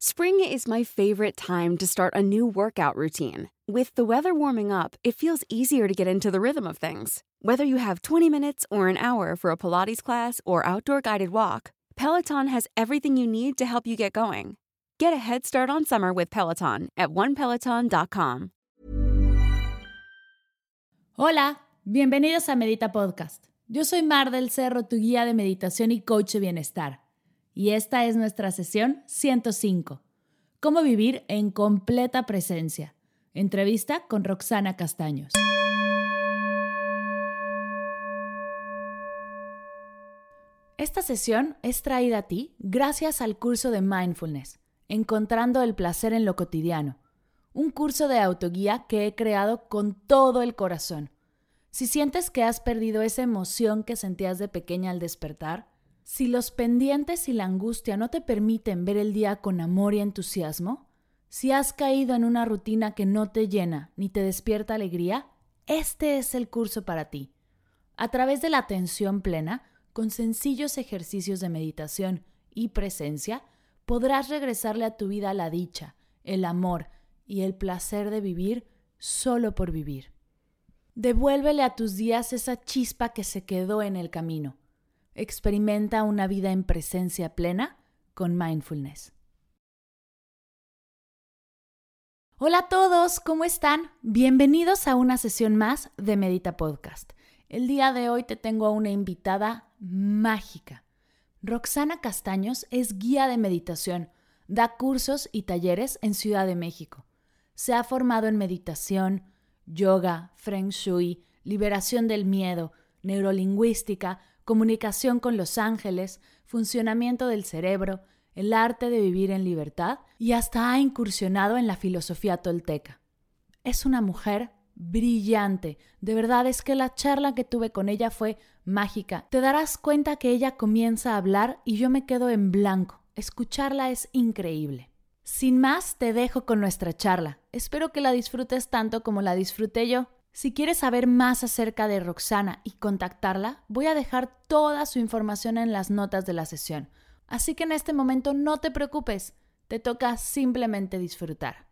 Spring is my favorite time to start a new workout routine. With the weather warming up, it feels easier to get into the rhythm of things. Whether you have 20 minutes or an hour for a Pilates class or outdoor guided walk, Peloton has everything you need to help you get going. Get a head start on summer with Peloton at onepeloton.com. Hola, bienvenidos a Medita Podcast. Yo soy Mar del Cerro, tu guía de meditación y coach de bienestar. Y esta es nuestra sesión 105. Cómo vivir en completa presencia. Entrevista con Roxana Castaños. Esta sesión es traída a ti gracias al curso de Mindfulness, Encontrando el placer en lo cotidiano, un curso de autoguía que he creado con todo el corazón. Si sientes que has perdido esa emoción que sentías de pequeña al despertar, si los pendientes y la angustia no te permiten ver el día con amor y entusiasmo, si has caído en una rutina que no te llena ni te despierta alegría, este es el curso para ti. A través de la atención plena, con sencillos ejercicios de meditación y presencia, podrás regresarle a tu vida la dicha, el amor y el placer de vivir solo por vivir. Devuélvele a tus días esa chispa que se quedó en el camino Experimenta una vida en presencia plena con mindfulness. Hola a todos, ¿cómo están? Bienvenidos a una sesión más de Medita Podcast. El día de hoy te tengo a una invitada mágica. Roxana Castaños es guía de meditación, da cursos y talleres en Ciudad de México. Se ha formado en meditación, yoga, feng shui, liberación del miedo, neurolingüística, comunicación con los ángeles, funcionamiento del cerebro, el arte de vivir en libertad y hasta ha incursionado en la filosofía tolteca. Es una mujer brillante. De verdad es que la charla que tuve con ella fue mágica. Te darás cuenta que ella comienza a hablar y yo me quedo en blanco. Escucharla es increíble. Sin más, te dejo con nuestra charla. Espero que la disfrutes tanto como la disfruté yo. Si quieres saber más acerca de Roxana y contactarla, voy a dejar toda su información en las notas de la sesión. Así que en este momento no te preocupes, te toca simplemente disfrutar.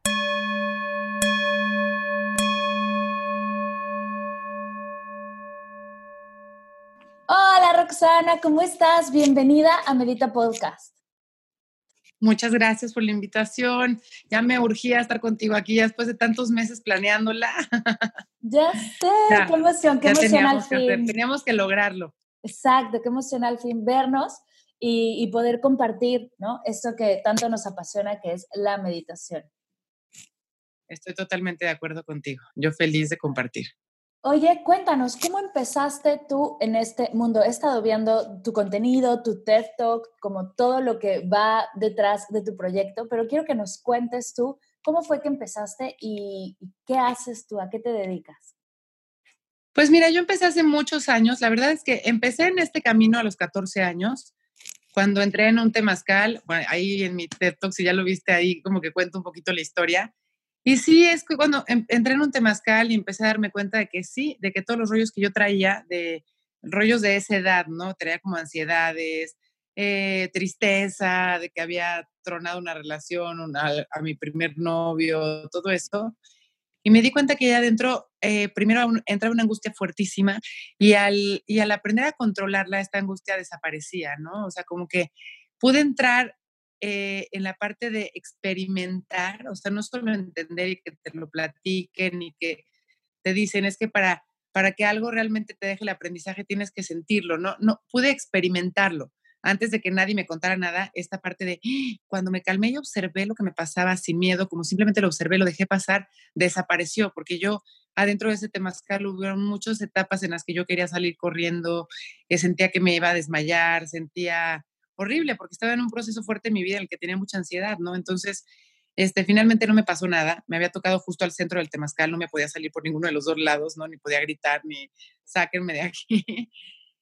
Hola Roxana, ¿cómo estás? Bienvenida a Medita Podcast. Muchas gracias por la invitación. Ya me urgía estar contigo aquí después de tantos meses planeándola. Ya sé, qué emoción, qué emoción al fin. teníamos que lograrlo. Exacto, qué emoción al fin vernos y, y, poder compartir, ¿no? Esto que tanto nos apasiona, que es la meditación. Estoy totalmente de acuerdo contigo. Yo feliz de compartir. Oye, cuéntanos, ¿cómo empezaste tú en este mundo? He estado viendo tu contenido, tu TED Talk, como todo lo que va detrás de tu proyecto, pero quiero que nos cuentes tú cómo fue que empezaste y, qué haces tú, a qué te dedicas. Pues mira, yo empecé hace muchos años. La verdad es que empecé en este camino a los 14 años, cuando entré en un temazcal. Bueno, ahí en mi TED Talk, si ya lo viste ahí, como que cuento un poquito la historia. Y sí, es que cuando em, entré en un temazcal y empecé a darme cuenta de que sí, de que todos los rollos que yo traía, de rollos de esa edad, ¿no? Traía como ansiedades, eh, tristeza, de que había tronado una relación a, mi primer novio, todo eso. Y me di cuenta que ya adentro, eh, primero entraba una angustia fuertísima y al, y al aprender a controlarla, esta angustia desaparecía, ¿no? O sea, como que pude entrar eh, en la parte de experimentar, o sea, no solo entender y que te lo platiquen y que te dicen, es que para, para que algo realmente te deje el aprendizaje tienes que sentirlo, ¿no? No, pude experimentarlo antes de que nadie me contara nada, esta parte de cuando me calmé y observé lo que me pasaba sin miedo, como simplemente lo observé, lo dejé pasar, desapareció, porque yo adentro de ese temazcal hubo muchas etapas en las que yo quería salir corriendo, que sentía que me iba a desmayar, sentía horrible porque estaba en un proceso fuerte en mi vida en el que tenía mucha ansiedad, ¿no? Entonces, este, finalmente no me pasó nada, me había tocado justo al centro del temazcal, no me podía salir por ninguno de los dos lados, ¿no? Ni podía gritar, ni sáquenme de aquí.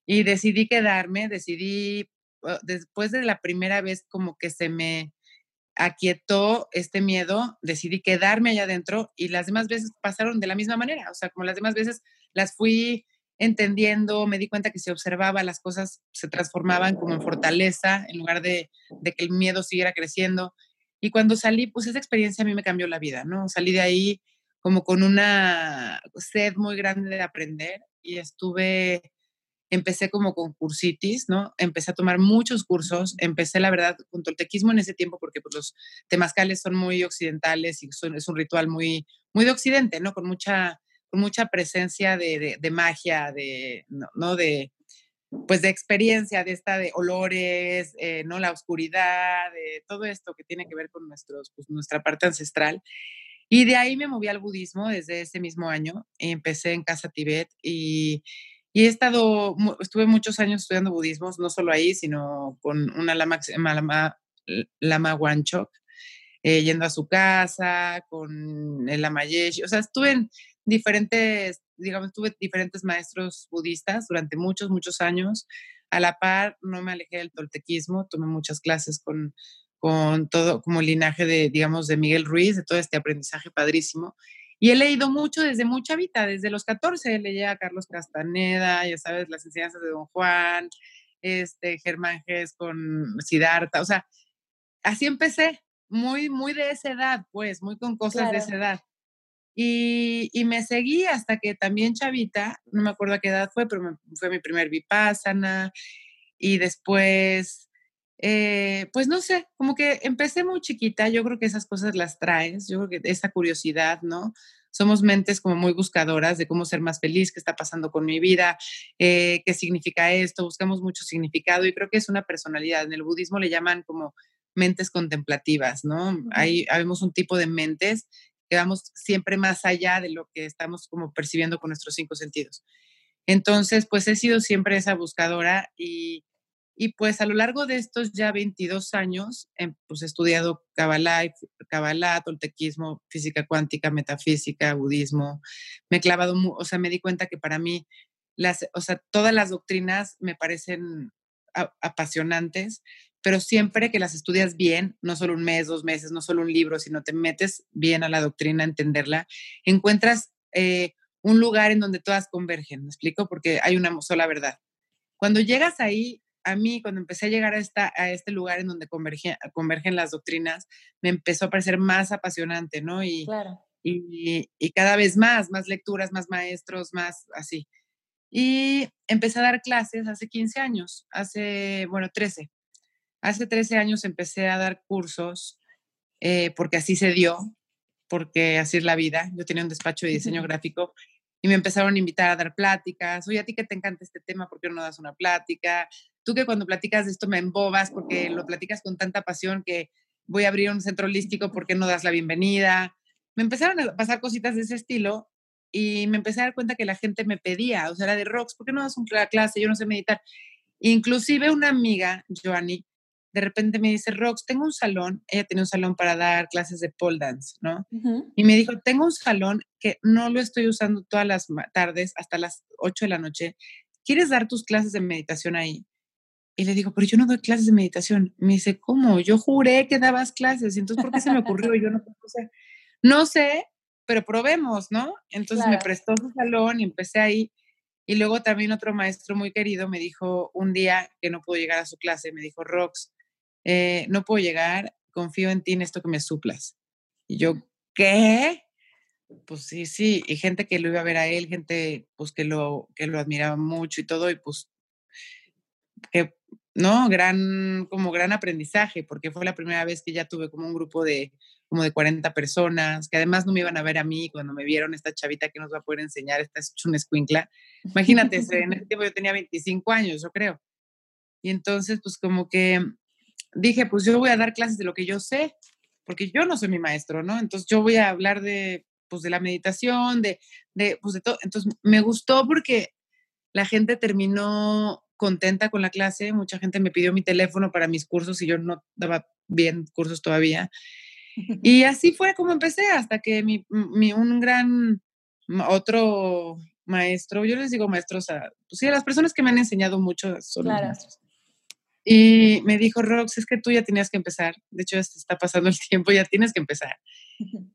y decidí quedarme, decidí, ah, después de la primera vez como que se me aquietó este miedo, decidí quedarme allá adentro y las demás veces pasaron de la misma manera, o sea, como las demás veces las fui entendiendo, me di cuenta que si observaba las cosas se transformaban como en fortaleza en lugar de, que el miedo siguiera creciendo. Y cuando salí, pues esa experiencia a mí me cambió la vida, ¿no? Salí de ahí como con una sed muy grande de aprender y estuve, empecé como con cursitis, ¿no? Empecé a tomar muchos cursos, empecé la verdad con toltequismo en ese tiempo porque pues, los temazcales son muy occidentales y son, es un ritual muy, muy de occidente, ¿no? Con mucha, mucha presencia de, de, magia, de, ¿no? De, pues de experiencia, de esta de olores, eh, ¿no? La oscuridad, de todo esto que tiene que ver con nuestros, pues, nuestra parte ancestral. Y de ahí me moví al budismo desde ese mismo año. Empecé en Casa Tibet y, y he estado, estuve muchos años estudiando budismo, no solo ahí, sino con una lama, lama, lama Wanchok, eh, yendo a su casa, con el lama Yeshi. O sea, estuve en diferentes, digamos, tuve diferentes maestros budistas durante muchos, muchos años. A la par, no me alejé del toltequismo, tomé muchas clases con con todo como linaje de, digamos, de Miguel Ruiz, de todo este aprendizaje padrísimo. Y he leído mucho desde mucha vida, desde los 14 leía a Carlos Castaneda, ya sabes, las enseñanzas de Don Juan, este, Germán Gess con Siddhartha, o sea, así empecé, muy, muy de esa edad, pues, muy con cosas de esa edad. Y, y, me seguí hasta que también Chavita, no me acuerdo a qué edad fue, pero fue mi primer vipassana. Y después eh, pues no sé, como que empecé muy chiquita, yo creo que esas cosas las traes, yo creo que esa curiosidad, ¿no? Somos mentes como muy buscadoras de cómo ser más feliz, qué está pasando con mi vida, eh, qué significa esto, buscamos mucho significado y creo que es una personalidad. En el budismo le llaman como mentes contemplativas, ¿no? Ahí vemos un tipo de mentes que vamos siempre más allá de lo que estamos como percibiendo con nuestros cinco sentidos. Entonces, pues he sido siempre esa buscadora y y pues a lo largo de estos ya 22 años, em, pues he estudiado Kabbalah, Kabbalah, toltequismo, física cuántica, metafísica, budismo. Me he clavado, o sea, me di cuenta que para mí, las, o sea, todas las doctrinas me parecen apasionantes, pero siempre que las estudias bien, no solo un mes, dos meses, no solo un libro, sino te metes bien a la doctrina, a entenderla, encuentras eh, un lugar en donde todas convergen, ¿me explico? Porque hay una sola verdad. Cuando llegas ahí, a mí, cuando empecé a llegar a, esta, a este lugar en donde convergen, convergen las doctrinas, me empezó a parecer más apasionante, ¿no? Y, y, y, cada vez más, más lecturas, más maestros, más así. Y empecé a dar clases hace 15 años, hace, bueno, 13. Hace 13 años empecé a dar cursos eh, porque así se dio, porque así es la vida. Yo tenía un despacho de diseño gráfico y me empezaron a invitar a dar pláticas. Oye, a ti que te encanta este tema, ¿por qué no das una plática? Tú que cuando platicas de esto me embobas porque lo platicas con tanta pasión que voy a abrir un centro holístico, ¿por qué no das la bienvenida? Me empezaron a pasar cositas de ese estilo y me empecé a dar cuenta que la gente me pedía, o sea, era de rocks, ¿por qué no das una clase? Yo no sé meditar. Inclusive una amiga, Joanny, de repente me dice, Rox, tengo un salón, ella tiene un salón para dar clases de pole dance, ¿no? Y me dijo, tengo un salón que no lo estoy usando todas las tardes hasta las 8 de la noche. ¿Quieres dar tus clases de meditación ahí? Y le digo, pero yo no doy clases de meditación. Me dice, ¿cómo? Yo juré que dabas clases. Entonces, ¿por qué se me ocurrió? Yo no sé. No sé, pero probemos, ¿no? Entonces me prestó su salón y empecé ahí. Y luego también otro maestro muy querido me dijo un día que no pudo llegar a su clase, me dijo, Rox, eh, no puedo llegar, confío en ti en esto que me suplas. Y yo, ¿qué? Pues sí, sí, y gente que lo iba a ver a él, gente pues que lo, que lo admiraba mucho y todo, y pues que ¿no? Gran, como gran aprendizaje, porque fue la primera vez que ya tuve como un grupo de como de 40 personas, que además no me iban a ver a mí cuando me vieron esta chavita que nos va a poder enseñar, esta es una escuincla. Imagínate, en ese tiempo yo tenía 25 años, yo creo. Y entonces, pues como que dije, pues yo voy a dar clases de lo que yo sé, porque yo no soy mi maestro, ¿no? Entonces yo voy a hablar de, pues de la meditación, de, de, pues de todo. Entonces me gustó porque la gente terminó contenta con la clase, mucha gente me pidió mi teléfono para mis cursos y yo no daba bien cursos todavía. Y así fue como empecé, hasta que mi, mi un gran otro maestro, yo les digo maestros a, pues sí, a las personas que me han enseñado mucho son maestros. Y me dijo, Rox, es que tú ya tenías que empezar. De hecho, ya está pasando el tiempo, ya tienes que empezar.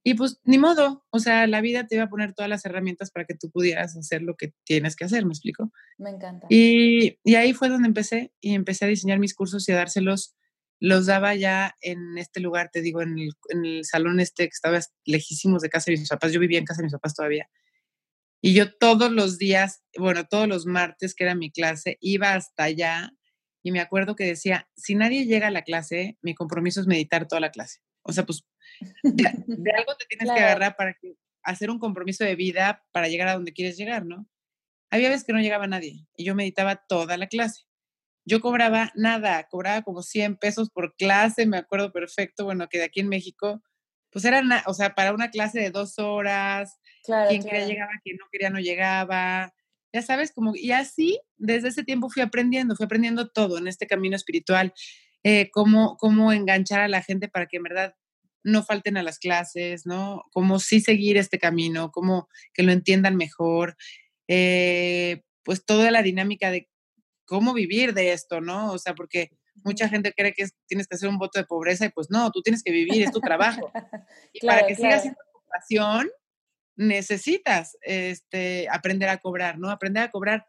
Y pues ni modo, o sea, la vida te iba a poner todas las herramientas para que tú pudieras hacer lo que tienes que hacer, ¿me explico? Me encanta. Y, y ahí fue donde empecé y empecé a diseñar mis cursos y a dárselos los daba ya en este lugar, te digo, en el, salón este que estaba lejísimos de casa de mis papás. Yo vivía en casa de mis papás todavía. Y yo todos los días, bueno, todos los martes que era mi clase, iba hasta allá y me acuerdo que decía, si nadie llega a la clase, mi compromiso es meditar toda la clase. O sea, pues de, algo te tienes que agarrar para hacer un compromiso de vida para llegar a donde quieres llegar, ¿no? Había veces que no llegaba nadie y yo meditaba toda la clase. Yo cobraba nada, cobraba como 100 pesos por clase, me acuerdo perfecto, bueno, que de aquí en México, pues era, o sea, para una clase de dos horas, quien quería llegaba, quien no quería no llegaba, ya sabes, como, y así, desde ese tiempo fui aprendiendo, fui aprendiendo todo en este camino espiritual, eh, cómo, cómo enganchar a la gente para que en verdad no falten a las clases, ¿no? Cómo sí seguir este camino, cómo que lo entiendan mejor, eh, pues toda la dinámica de cómo vivir de esto, ¿no? O sea, porque mucha gente cree que tienes que hacer un voto de pobreza y pues no, tú tienes que vivir, es tu trabajo. Y para que sigas siendo tu pasión, necesitas este, aprender a cobrar, ¿no? Aprender a cobrar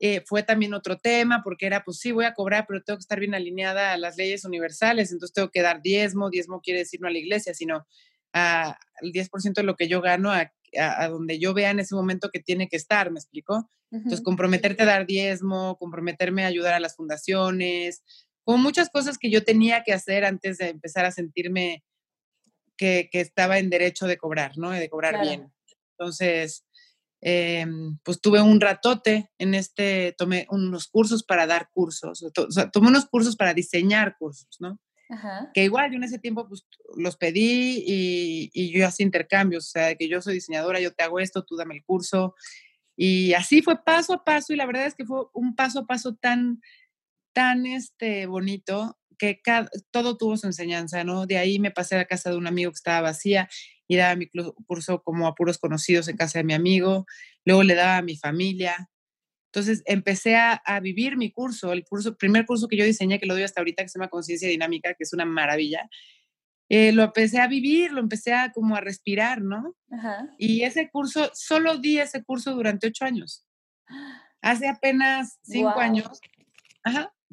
eh, fue también otro tema, porque era, pues sí, voy a cobrar, pero tengo que estar bien alineada a las leyes universales, entonces tengo que dar diezmo, diezmo quiere decir no a la iglesia, sino al 10% de lo que yo gano a, a, donde yo vea en ese momento que tiene que estar, ¿me explico? Entonces, comprometerte a dar diezmo, comprometerme a ayudar a las fundaciones, como muchas cosas que yo tenía que hacer antes de empezar a sentirme que, que estaba en derecho de cobrar, ¿no? De cobrar bien. Entonces, em, pues tuve un ratote en este, tomé unos cursos para dar cursos, o sea, tomé unos cursos para diseñar cursos, ¿no? Que igual yo en ese tiempo pues los pedí y, y yo hacía intercambios, o sea, que yo soy diseñadora, yo te hago esto, tú dame el curso. Y así fue paso a paso y la verdad es que fue un paso a paso tan, tan este, bonito que todo tuvo su enseñanza, ¿no? De ahí me pasé a la casa de un amigo que estaba vacía y daba mi curso como a puros conocidos en casa de mi amigo, luego le daba a mi familia, entonces empecé a, vivir mi curso, el curso, primer curso que yo diseñé, que lo doy hasta ahorita, que se llama Conciencia Dinámica, que es una maravilla. Eh, lo empecé a vivir, lo empecé a como a respirar, ¿no? Y ese curso, solo di ese curso durante ocho años. Hace apenas cinco años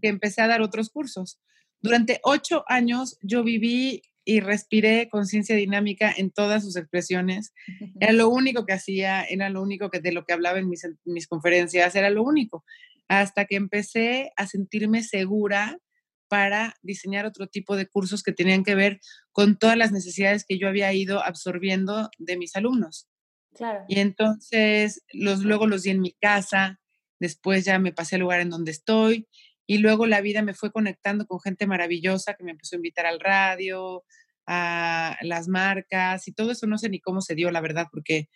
que empecé a dar otros cursos. Durante ocho años yo viví y respiré conciencia dinámica en todas sus expresiones. Era lo único que hacía, era lo único que de lo que hablaba en mis, mis conferencias, era lo único. Hasta que empecé a sentirme segura para diseñar otro tipo de cursos que tenían que ver con todas las necesidades que yo había ido absorbiendo de mis alumnos. Claro. Y entonces los, luego los di en mi casa, después ya me pasé al lugar en donde estoy y luego la vida me fue conectando con gente maravillosa que me empezó a invitar al radio, a las marcas y todo eso no sé ni cómo se dio, la verdad, porque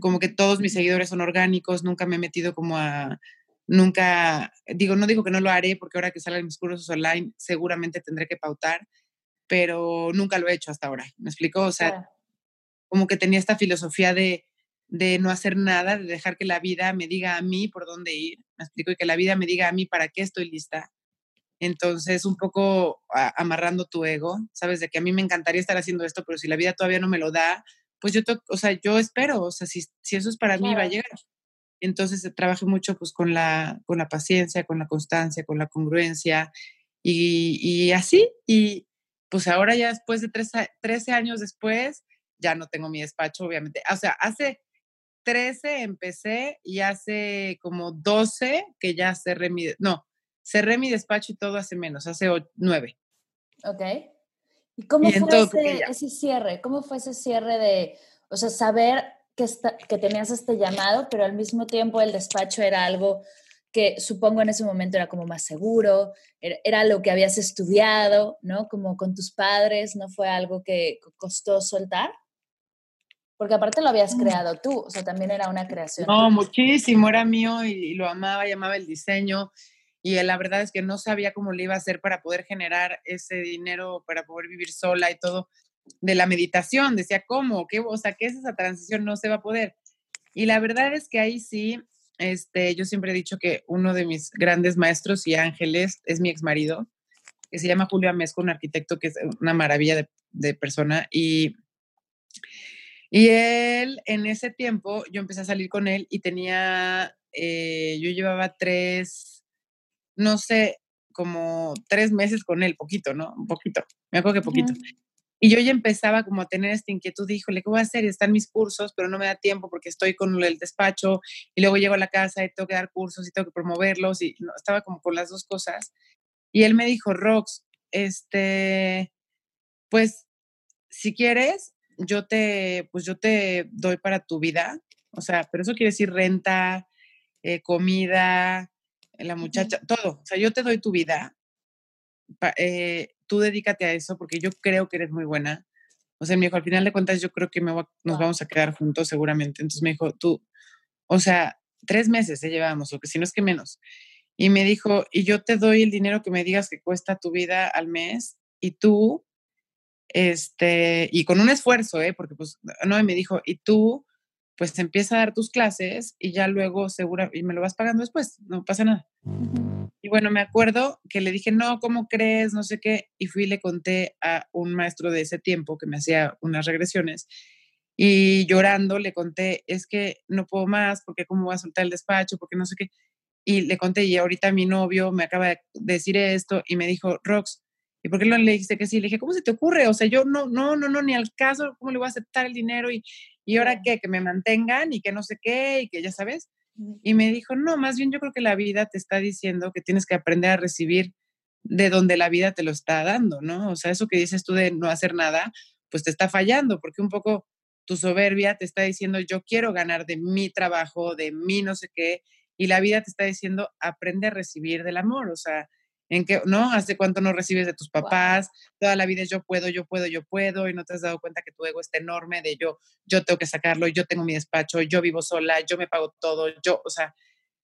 como que todos mis seguidores son orgánicos, nunca me he metido como a, nunca, digo, no digo que no lo haré porque ahora que salen mis cursos online seguramente tendré que pautar, pero nunca lo he hecho hasta ahora, ¿me explico? O sea, como que tenía esta filosofía de, de no hacer nada, de dejar que la vida me diga a mí por dónde ir, me explico, y que la vida me diga a mí para qué estoy lista. Entonces, un poco amarrando tu ego, sabes, de que a mí me encantaría estar haciendo esto, pero si la vida todavía no me lo da, pues yo, o sea, yo espero, o sea, si, si eso es para mí, va a llegar. Entonces, trabajé mucho pues con la, con la paciencia, con la constancia, con la congruencia y, y así. Y pues ahora ya después de 13, 13 años después, ya no tengo mi despacho, obviamente. O sea, hace 13 empecé y hace como 12 que ya cerré mi, no, cerré mi despacho y todo hace menos, hace 9. Ok. ¿Y cómo fue ese, cierre? ¿Cómo fue ese cierre de, o sea, saber que, que tenías este llamado, pero al mismo tiempo el despacho era algo que supongo en ese momento era como más seguro, era, era, lo que habías estudiado, ¿no? Como con tus padres, ¿no fue algo que costó soltar? Porque aparte lo habías mm. creado tú, o sea, también era una creación. No, muchísimo, era mío y, lo amaba, llamaba el diseño. Y la verdad es que no sabía cómo le iba a hacer para poder generar ese dinero, para poder vivir sola y todo. De la meditación, decía, ¿cómo? ¿Qué, o sea, ¿qué es esa transición? No se va a poder. Y la verdad es que ahí sí, este, yo siempre he dicho que uno de mis grandes maestros y ángeles es mi ex marido, que se llama Julio Amesco, un arquitecto que es una maravilla de, de persona. Y y él, en ese tiempo, yo empecé a salir con él y tenía, eh, yo llevaba tres, no sé, como tres meses con él, poquito, ¿no? Un poquito, me acuerdo que poquito. Y yo ya empezaba como a tener esta inquietud, híjole, ¿qué voy a hacer? Están mis cursos, pero no me da tiempo porque estoy con el despacho y luego llego a la casa y tengo que dar cursos y tengo que promoverlos y no, estaba como con las dos cosas. Y él me dijo, Rox, este, pues, si quieres, yo te, pues yo te doy para tu vida. O sea, pero eso quiere decir renta, eh, comida, la muchacha, todo. O sea, yo te doy tu vida. Eh, tú dedícate a eso porque yo creo que eres muy buena. O sea, me dijo, al final de cuentas, yo creo que me nos vamos a quedar juntos seguramente. Entonces me dijo, tú, o sea, tres meses se llevamos, o que si no es que menos. Y me dijo, y yo te doy el dinero que me digas que cuesta tu vida al mes y tú, este, y con un esfuerzo, ¿eh? Porque pues, no, me dijo, y tú, pues empieza a dar tus clases y ya luego segura, y me lo vas pagando después, no pasa nada. Y bueno, me acuerdo que le dije, no, ¿cómo crees? No sé qué. Y fui y le conté a un maestro de ese tiempo que me hacía unas regresiones. Y llorando le conté, es que no puedo más, porque cómo voy a soltar el despacho, porque no sé qué. Y le conté, y ahorita mi novio me acaba de decir esto, y me dijo, Rox, ¿y por qué no le dijiste que sí? Le dije, ¿cómo se te ocurre? O sea, yo no, no, no, no, ni al caso, ¿cómo le voy a aceptar el dinero? Y, y ahora qué, que me mantengan y que no sé qué, y que ya sabes. Y me dijo, no, más bien yo creo que la vida te está diciendo que tienes que aprender a recibir de donde la vida te lo está dando, ¿no? O sea, eso que dices tú de no hacer nada, pues te está fallando, porque un poco tu soberbia te está diciendo, yo quiero ganar de mi trabajo, de mi no sé qué, y la vida te está diciendo, aprende a recibir del amor, o sea, en que, ¿no? Hace cuánto no recibes de tus papás, toda la vida es yo puedo, yo puedo, yo puedo, y no te has dado cuenta que tu ego está enorme de yo, yo tengo que sacarlo, yo tengo mi despacho, yo vivo sola, yo me pago todo, yo, o sea,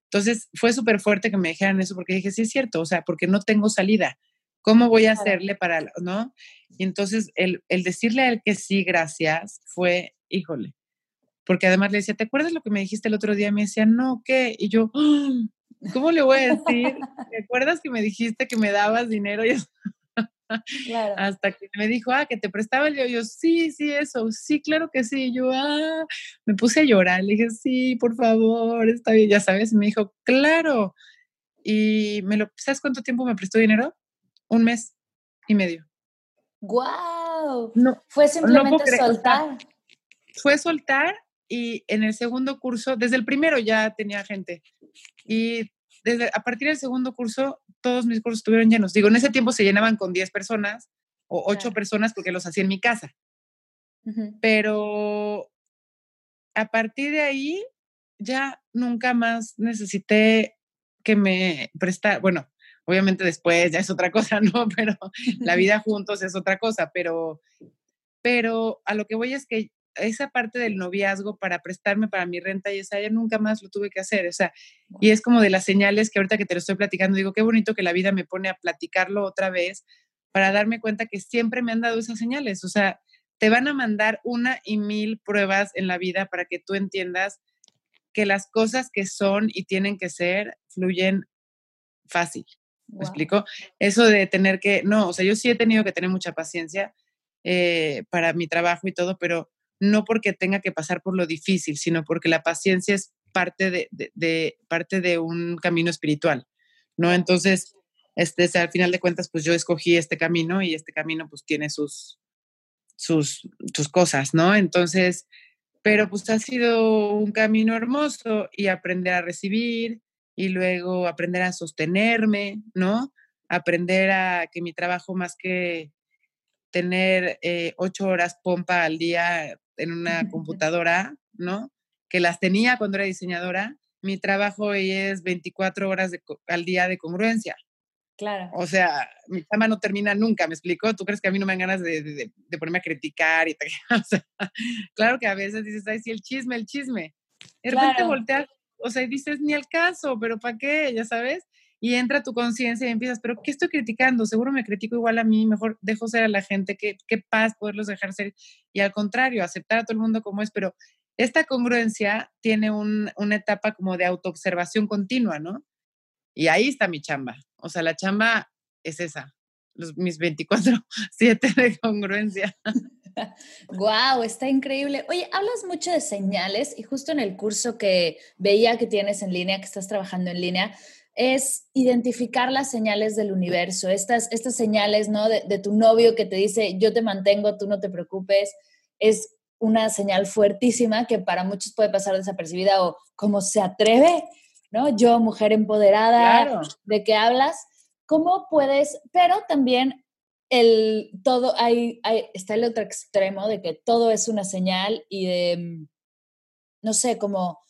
entonces fue súper fuerte que me dijeran eso porque dije, sí es cierto, o sea, porque no tengo salida. ¿Cómo voy a hacerle para, no? Y entonces el, el decirle a él que sí, gracias, fue, híjole, porque además le decía, ¿te acuerdas lo que me dijiste el otro día? Me decía, no, ¿qué? Y yo, ¡Ah! ¿Cómo le voy a decir? ¿Te acuerdas que me dijiste que me dabas dinero? Y claro. Hasta que me dijo, ah, que te prestaba el yo, yo, sí, sí, eso, sí, claro que sí. Yo, ah, me puse a llorar, le dije, sí, por favor, está bien, ya sabes. Me dijo, claro. Y me lo, ¿sabes cuánto tiempo me prestó dinero? Un mes y medio. ¡Guau! No, Fue simplemente soltar. Fue soltar y en el segundo curso, desde el primero ya tenía gente. Y desde, a partir del segundo curso, todos mis cursos estuvieron llenos. Digo, en ese tiempo se llenaban con 10 personas o 8 personas porque los hacía en mi casa. Pero a partir de ahí, ya nunca más necesité que me prestara, bueno, obviamente después ya es otra cosa, ¿no? Pero la vida juntos es otra cosa, pero, pero a lo que voy es que esa parte del noviazgo para prestarme para mi renta y esa ya nunca más lo tuve que hacer, o sea, y es como de las señales que ahorita que te lo estoy platicando, digo, qué bonito que la vida me pone a platicarlo otra vez para darme cuenta que siempre me han dado esas señales, o sea, te van a mandar una y mil pruebas en la vida para que tú entiendas que las cosas que son y tienen que ser fluyen fácil. ¿Me explico? Eso de tener que, no, o sea, yo sí he tenido que tener mucha paciencia eh, para mi trabajo y todo, pero no porque tenga que pasar por lo difícil, sino porque la paciencia es parte de, parte de un camino espiritual, ¿no? Entonces, este, al final de cuentas, pues yo escogí este camino y este camino pues tiene sus, sus, sus cosas, ¿no? Entonces, pero pues ha sido un camino hermoso y aprender a recibir y luego aprender a sostenerme, ¿no? Aprender a que mi trabajo más que tener eh, ocho horas pompa al día en una computadora, ¿no? Que las tenía cuando era diseñadora. Mi trabajo es 24 horas al día de congruencia. Claro. O sea, mi cama no termina nunca, ¿me explico? ¿Tú crees que a mí no me dan ganas de, de, ponerme a criticar? Y o sea, claro que a veces dices, ay, sí, el chisme, el chisme. De repente volteas, o sea, y dices, ni al caso, pero ¿para qué? Ya sabes y entra tu conciencia y empiezas, pero ¿qué estoy criticando? Seguro me critico igual a mí, mejor dejo ser a la gente, qué, qué paz poderlos dejar ser y al contrario, aceptar a todo el mundo como es, pero esta congruencia tiene un, una etapa como de autoobservación continua, ¿no? Y ahí está mi chamba, o sea, la chamba es esa, los, mis 24, 7 de congruencia. Wow, está increíble. Oye, hablas mucho de señales y justo en el curso que veía que tienes en línea, que estás trabajando en línea, es identificar las señales del universo, estas, estas señales, ¿no? De, de tu novio que te dice, yo te mantengo, tú no te preocupes, es una señal fuertísima que para muchos puede pasar desapercibida o como se atreve, ¿no? Yo, mujer empoderada, ¿de qué hablas? ¿Cómo puedes? Pero también el todo, hay, está el otro extremo de que todo es una señal y de, mm, no sé, como,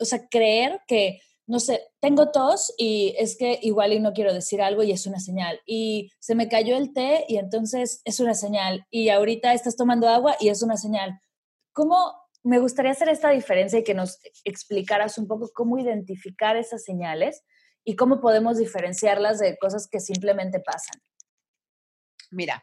o sea, creer que, no sé, tengo tos y es que igual y no quiero decir algo y es una señal. Y se me cayó el té y entonces es una señal. Y ahorita estás tomando agua y es una señal. ¿Cómo me gustaría hacer esta diferencia y que nos explicaras un poco cómo identificar esas señales y cómo podemos diferenciarlas de cosas que simplemente pasan? Mira,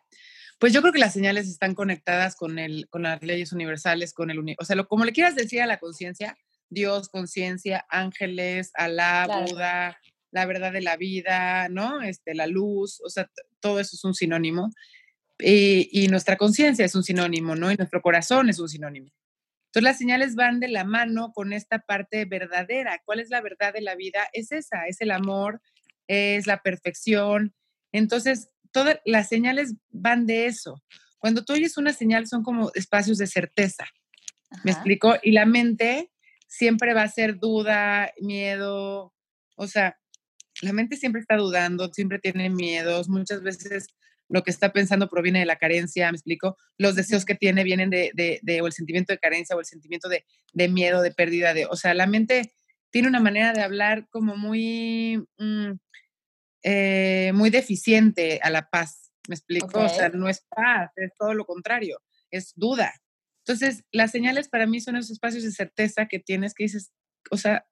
pues yo creo que las señales están conectadas con, el, con las leyes universales, con el o sea, lo, como le quieras decir a la conciencia, Dios, conciencia, ángeles, Alá, Buda, la verdad de la vida, ¿no? Este, la luz, o sea, todo eso es un sinónimo. Y, y nuestra conciencia es un sinónimo, ¿no? Y nuestro corazón es un sinónimo. Entonces las señales van de la mano con esta parte verdadera. ¿Cuál es la verdad de la vida? Es esa, es el amor, es la perfección. Entonces, todas las señales van de eso. Cuando tú oyes una señal son como espacios de certeza. ¿Me explico? Y la mente siempre va a ser duda, miedo, o sea, la mente siempre está dudando, siempre tiene miedos, muchas veces lo que está pensando proviene de la carencia, me explico, los deseos que tiene vienen de, de, o el sentimiento de carencia o el sentimiento de, de, miedo, de pérdida, de, o sea, la mente tiene una manera de hablar como muy, mm, eh, muy deficiente a la paz. ¿Me explico? O sea, no es paz, es todo lo contrario, es duda. Entonces, las señales para mí son esos espacios de certeza que tienes que dices, o sea,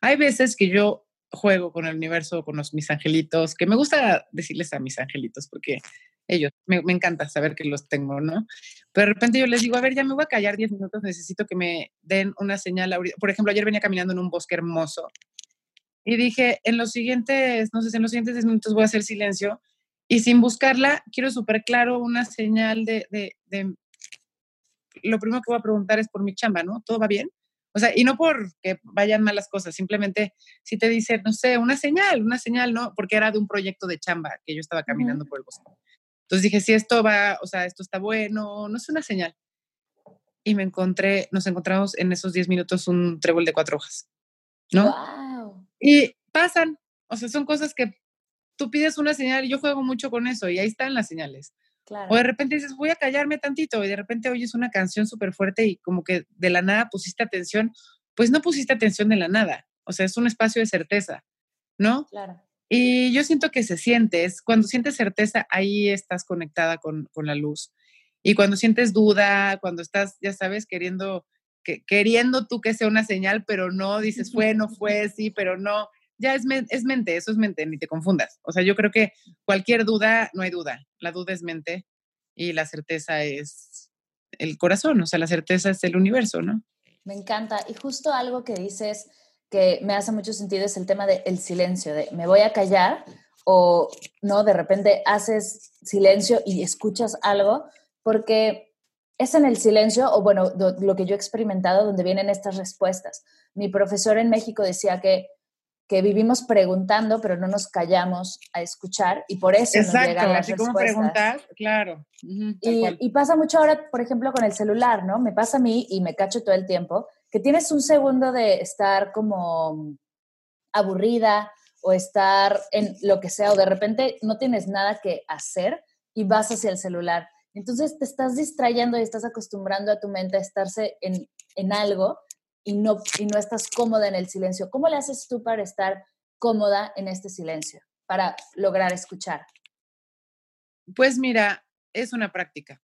hay veces que yo juego con el universo, con los, mis angelitos, que me gusta decirles a mis angelitos porque ellos, me, me, encanta saber que los tengo, ¿no? Pero de repente yo les digo, a ver, ya me voy a callar 10 minutos, necesito que me den una señal. Por ejemplo, ayer venía caminando en un bosque hermoso y dije, en los siguientes, no sé, en los siguientes 10 minutos voy a hacer silencio y sin buscarla, quiero súper claro una señal de, lo primero que voy a preguntar es por mi chamba, ¿no? ¿Todo va bien? O sea, y no porque vayan mal las cosas, simplemente si te dice, no sé, una señal, una señal, ¿no? Porque era de un proyecto de chamba que yo estaba caminando por el bosque. Entonces dije, si esto va, o sea, esto está bueno, no es una señal. Y me encontré, nos encontramos en esos 10 minutos un trébol de cuatro hojas, ¿no? Wow. Y pasan, o sea, son cosas que tú pides una señal y yo juego mucho con eso y ahí están las señales. O de repente dices, voy a callarme tantito y de repente oyes una canción súper fuerte y como que de la nada pusiste atención, pues no pusiste atención de la nada. O sea, es un espacio de certeza, ¿no? Claro. Y yo siento que se siente, es cuando sientes certeza, ahí estás conectada con, con la luz. Y cuando sientes duda, cuando estás, ya sabes, queriendo queriendo tú que sea una señal, pero no, dices fue, no fue, sí, pero no. Ya es, es mente, eso es mente, ni te confundas. O sea, yo creo que cualquier duda, no hay duda. La duda es mente y la certeza es el corazón, o sea, la certeza es el universo, ¿no? Me encanta. Y justo algo que dices que me hace mucho sentido es el tema del silencio, de me voy a callar o no, de repente haces silencio y escuchas algo, porque es en el silencio, o bueno, lo que yo he experimentado, donde vienen estas respuestas. Mi profesor en México decía que, que vivimos preguntando, pero no nos callamos a escuchar, y por eso nos llegan las así respuestas. Como preguntar, claro. y, y, pasa mucho ahora, por ejemplo, con el celular, ¿no? Me pasa a mí y me cacho todo el tiempo, que tienes un segundo de estar como aburrida o estar en lo que sea, o de repente no tienes nada que hacer y vas hacia el celular entonces te estás distrayendo y estás acostumbrando a tu mente a estarse en, en algo y no, y no estás cómoda en el silencio. ¿Cómo le haces tú para estar cómoda en este silencio, para lograr escuchar? Pues mira, es una práctica.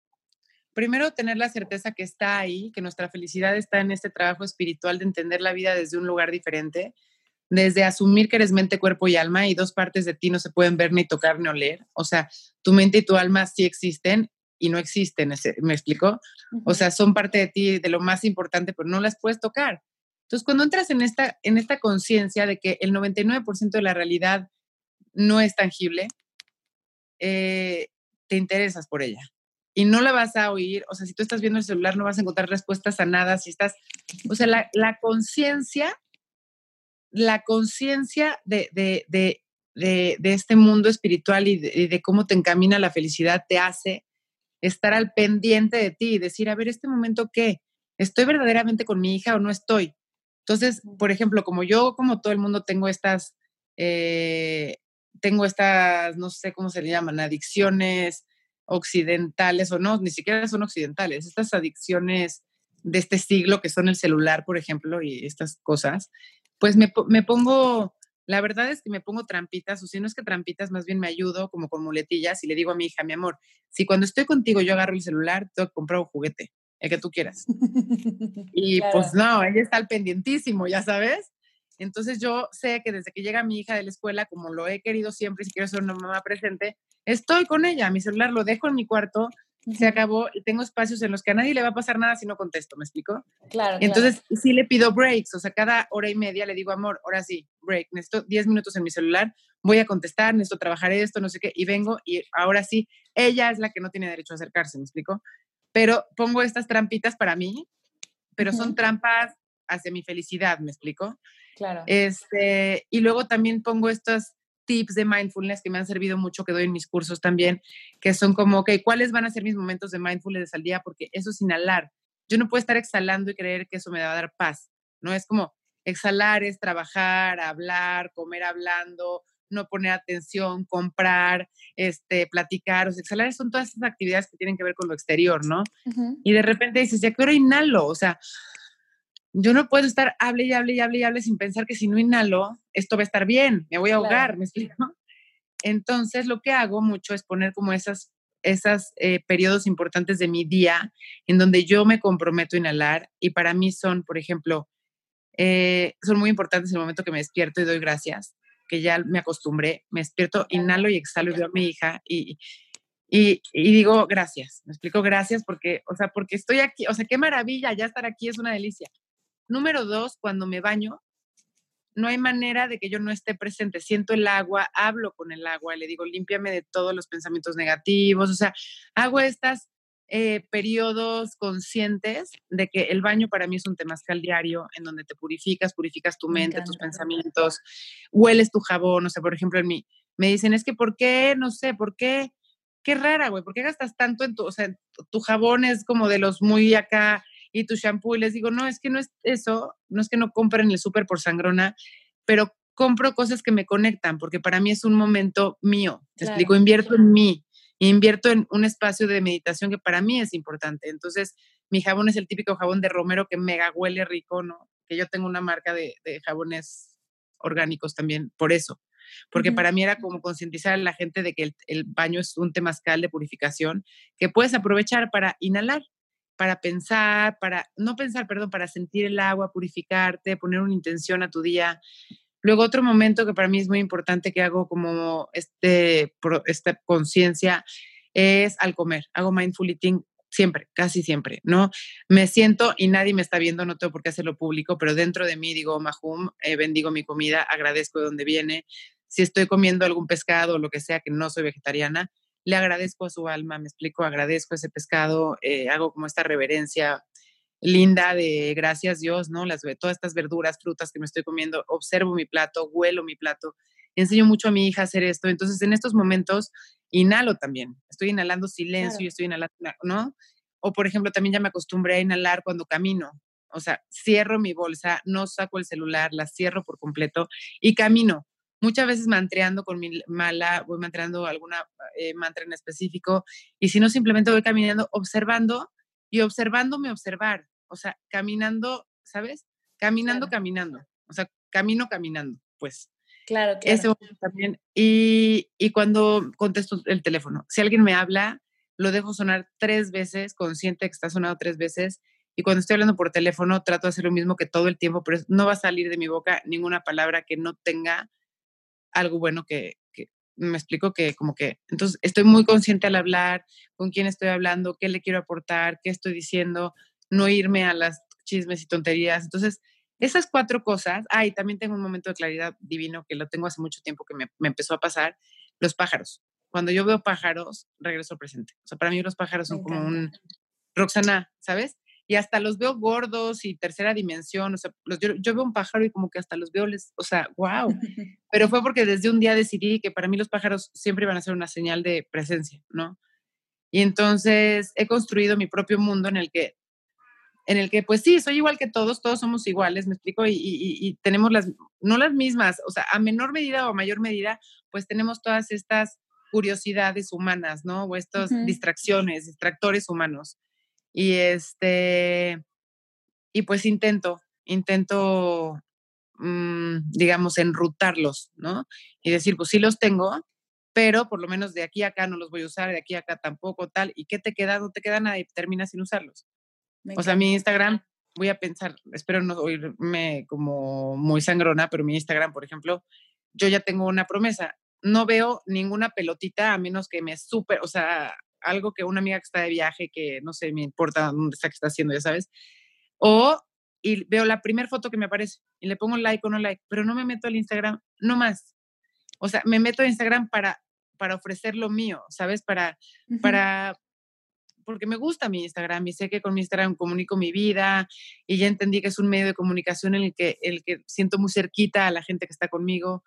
Primero, tener la certeza que está ahí, que nuestra felicidad está en este trabajo espiritual de entender la vida desde un lugar diferente, desde asumir que eres mente, cuerpo y alma y dos partes de ti no se pueden ver ni tocar ni oler. O sea, tu mente y tu alma sí existen y no existen, ¿me explico? O sea, son parte de ti, de lo más importante, pero no las puedes tocar. Entonces, cuando entras en esta, en esta conciencia de que el 99% de la realidad no es tangible, eh, te interesas por ella. Y no la vas a oír, o sea, si tú estás viendo el celular no vas a encontrar respuestas a nada, si estás, o sea, la, la conciencia la conciencia de, de, de, de, este mundo espiritual y de, cómo te encamina la felicidad te hace estar al pendiente de ti y decir, a ver, este momento qué, ¿estoy verdaderamente con mi hija o no estoy? Entonces, por ejemplo, como yo, como todo el mundo, tengo estas, eh, tengo estas, no sé cómo se le llaman, adicciones occidentales o no, ni siquiera son occidentales, estas adicciones de este siglo que son el celular, por ejemplo, y estas cosas, pues me, me pongo, la verdad es que me pongo trampitas, o si no es que trampitas, más bien me ayudo como con muletillas y le digo a mi hija, mi amor, si cuando estoy contigo yo agarro el celular, tengo que comprar un juguete, el que tú quieras. y pues no, ella está al pendientísimo, ya sabes. Entonces yo sé que desde que llega mi hija de la escuela, como lo he querido siempre, si quiero ser una mamá presente, estoy con ella, mi celular lo dejo en mi cuarto, se acabó y tengo espacios en los que a nadie le va a pasar nada si no contesto, ¿me explico? Claro. Entonces sí le pido breaks, o sea, cada hora y media le digo, amor, ahora sí, break, necesito 10 minutos en mi celular, voy a contestar, necesito trabajar esto, no sé qué, y vengo y ahora sí, ella es la que no tiene derecho a acercarse, ¿me explico? Pero pongo estas trampitas para mí, pero son trampas hacia mi felicidad, ¿me explico? Claro. Este, y luego también pongo estos tips de mindfulness que me han servido mucho, que doy en mis cursos también, que son como, ok, ¿cuáles van a ser mis momentos de mindfulness al día? Porque eso es inhalar. Yo no puedo estar exhalando y creer que eso me va a dar paz, ¿no? Es como exhalar es trabajar, hablar, comer hablando, no poner atención, comprar, este, platicar. O sea, exhalar son todas esas actividades que tienen que ver con lo exterior, ¿no? Y de repente dices, ya que ahora inhalo, o sea, yo no puedo estar hable y hable y hable y hable sin pensar que si no inhalo, esto va a estar bien, me voy a ahogar, ¿me explico? Entonces, lo que hago mucho es poner como esas, esas eh, periodos importantes de mi día en donde yo me comprometo a inhalar y para mí son, por ejemplo, eh, son muy importantes el momento que me despierto y doy gracias, que ya me acostumbré, me despierto, inhalo y exhalo y veo a mi hija y, y, y, digo gracias, me explico gracias porque, o sea, porque estoy aquí, o sea, qué maravilla, ya estar aquí es una delicia. Número dos, cuando me baño, no hay manera de que yo no esté presente. Siento el agua, hablo con el agua, le digo, límpiame de todos los pensamientos negativos. O sea, hago estas eh, periodos conscientes de que el baño para mí es un temazcal diario en donde te purificas, purificas tu mente, tus pensamientos, hueles tu jabón. O sea, por ejemplo, en mí me dicen, es que ¿por qué? No sé, ¿por qué? Qué rara, güey, ¿por qué gastas tanto en tu, o sea, tu jabón es como de los muy acá y tu shampoo y les digo, no, es que no es eso, no es que no compren el súper por sangrona, pero compro cosas que me conectan, porque para mí es un momento mío. Te explico, invierto en mí, invierto en un espacio de meditación que para mí es importante. Entonces, mi jabón es el típico jabón de romero que mega huele rico, ¿no? Que yo tengo una marca de, jabones orgánicos también, por eso. Porque para mí era como concientizar a la gente de que el, el baño es un temazcal de purificación que puedes aprovechar para inhalar para pensar, para, no pensar, perdón, para sentir el agua, purificarte, poner una intención a tu día. Luego otro momento que para mí es muy importante que hago como este, esta conciencia es al comer. Hago mindful eating siempre, casi siempre, ¿no? Me siento y nadie me está viendo, no tengo por qué hacerlo público, pero dentro de mí digo, Mahum, eh, bendigo mi comida, agradezco de dónde viene. Si estoy comiendo algún pescado o lo que sea, que no soy vegetariana, le agradezco a su alma, me explico, agradezco ese pescado, eh, hago como esta reverencia linda de gracias Dios, ¿no? Las, todas estas verduras, frutas que me estoy comiendo, observo mi plato, huelo mi plato, enseño mucho a mi hija a hacer esto, entonces en estos momentos inhalo también, estoy inhalando silencio y estoy inhalando, ¿no? O por ejemplo, también ya me acostumbré a inhalar cuando camino, o sea, cierro mi bolsa, no saco el celular, la cierro por completo y camino muchas veces mantreando con mi mala, voy mantreando alguna eh, mantra en específico, y si no, simplemente voy caminando, observando y observándome observar, o sea, caminando, ¿sabes? Caminando, caminando, o sea, camino caminando, pues. Claro, claro. Ese también. Y, y cuando contesto el teléfono, si alguien me habla, lo dejo sonar tres veces, consciente que está sonado tres veces, y cuando estoy hablando por teléfono, trato de hacer lo mismo que todo el tiempo, pero no va a salir de mi boca ninguna palabra que no tenga algo bueno que, me explico que como que, entonces estoy muy consciente al hablar, con quién estoy hablando, qué le quiero aportar, qué estoy diciendo, no irme a las chismes y tonterías. Entonces, esas cuatro cosas, ah, y también tengo un momento de claridad divino que lo tengo hace mucho tiempo que me, me empezó a pasar, los pájaros. Cuando yo veo pájaros, regreso al presente. O sea, para mí los pájaros son como un, Roxana, ¿sabes? Y hasta los veo gordos y tercera dimensión, o sea, yo, veo un pájaro y como que hasta los veo, les, o sea, wow. Pero fue porque desde un día decidí que para mí los pájaros siempre iban a ser una señal de presencia, ¿no? Y entonces he construido mi propio mundo en el que, en el que pues sí, soy igual que todos, todos somos iguales, me explico, y, tenemos las, no las mismas, o sea, a menor medida o a mayor medida, pues tenemos todas estas curiosidades humanas, ¿no? O estas distracciones, distractores humanos. Y este, y pues intento, intento, mm, digamos, enrutarlos, ¿no? Y decir, pues sí los tengo, pero por lo menos de aquí a acá no los voy a usar, de aquí a acá tampoco, tal. ¿Y qué te queda? No te queda nada y terminas sin usarlos. o sea, mi Instagram, voy a pensar, espero no oírme como muy sangrona, pero mi Instagram, por ejemplo, yo ya tengo una promesa. No veo ninguna pelotita a menos que me súper, o sea, algo que una amiga que está de viaje, que no sé, me importa dónde está que está haciendo, ya sabes. O y veo la primera foto que me aparece y le pongo like o no like, pero no me meto al Instagram, no más. O sea, me meto a Instagram para, para ofrecer lo mío, ¿sabes? Para, para, porque me gusta mi Instagram y sé que con mi Instagram comunico mi vida y ya entendí que es un medio de comunicación en el que, el que siento muy cerquita a la gente que está conmigo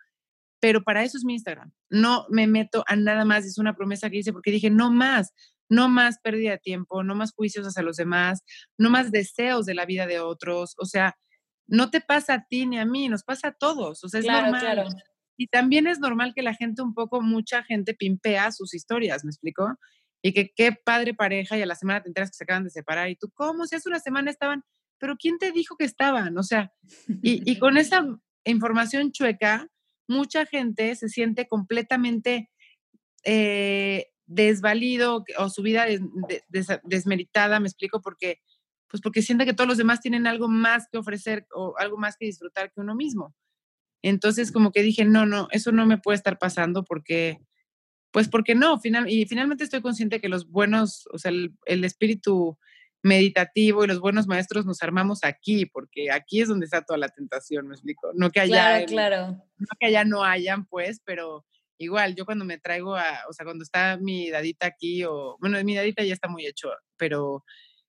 pero para eso es mi Instagram. No me meto a nada más, es una promesa que hice porque dije, no más, no más pérdida de tiempo, no más juicios hacia los demás, no más deseos de la vida de otros, o sea, no te pasa a ti ni a mí, nos pasa a todos, o sea, es normal. Claro. Y también es normal que la gente un poco, mucha gente pimpea sus historias, ¿me explico? Y que qué padre pareja y a la semana te enteras que se acaban de separar y tú, ¿cómo? Si hace una semana estaban, pero ¿quién te dijo que estaban? O sea, y, y con esa información chueca, mucha gente se siente completamente eh, desvalido o su vida desmeritada, me explico, porque, pues porque siente que todos los demás tienen algo más que ofrecer o algo más que disfrutar que uno mismo. Entonces, como que dije, no, no, eso no me puede estar pasando porque, pues porque no, final, y finalmente estoy consciente que los buenos, o sea, el espíritu meditativo y los buenos maestros nos armamos aquí, porque aquí es donde está toda la tentación, me explico. No que allá, claro, claro. No que allá no hayan, pues, pero igual, yo cuando me traigo a, o sea, cuando está mi dadita aquí, o, bueno, mi dadita ya está muy hecho, pero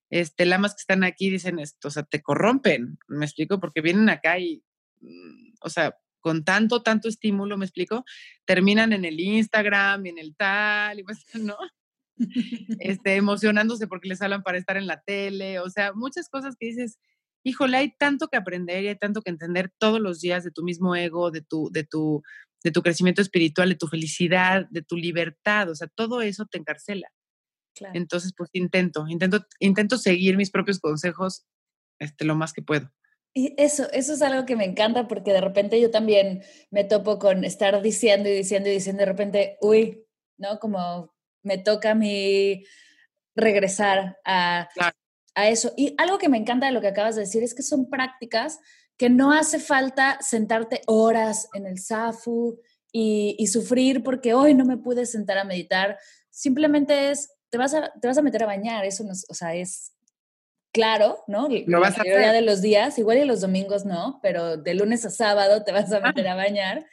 este, lamas que están aquí dicen esto, o sea, te corrompen, me explico, porque vienen acá y, mm, o sea, con tanto, tanto estímulo, me explico, terminan en el Instagram y en el tal, y pues, ¿no? este, emocionándose porque les hablan para estar en la tele, o sea, muchas cosas que dices, híjole, hay tanto que aprender y hay tanto que entender todos los días de tu mismo ego, de tu, de tu, de tu crecimiento espiritual, de tu felicidad, de tu libertad, o sea, todo eso te encarcela. Entonces, pues intento, intento, intento seguir mis propios consejos este, lo más que puedo. Y eso, eso es algo que me encanta porque de repente yo también me topo con estar diciendo y diciendo y diciendo de repente, uy, ¿no? Como me toca a mí regresar a, a eso. Y algo que me encanta de lo que acabas de decir es que son prácticas que no hace falta sentarte horas en el SAFU y, sufrir porque hoy no me pude sentar a meditar. Simplemente es, te vas a, te vas a meter a bañar, eso no, o sea, es claro, ¿no? Lo vas la mayoría de los días, igual y los domingos no, pero de lunes a sábado te vas a meter a bañar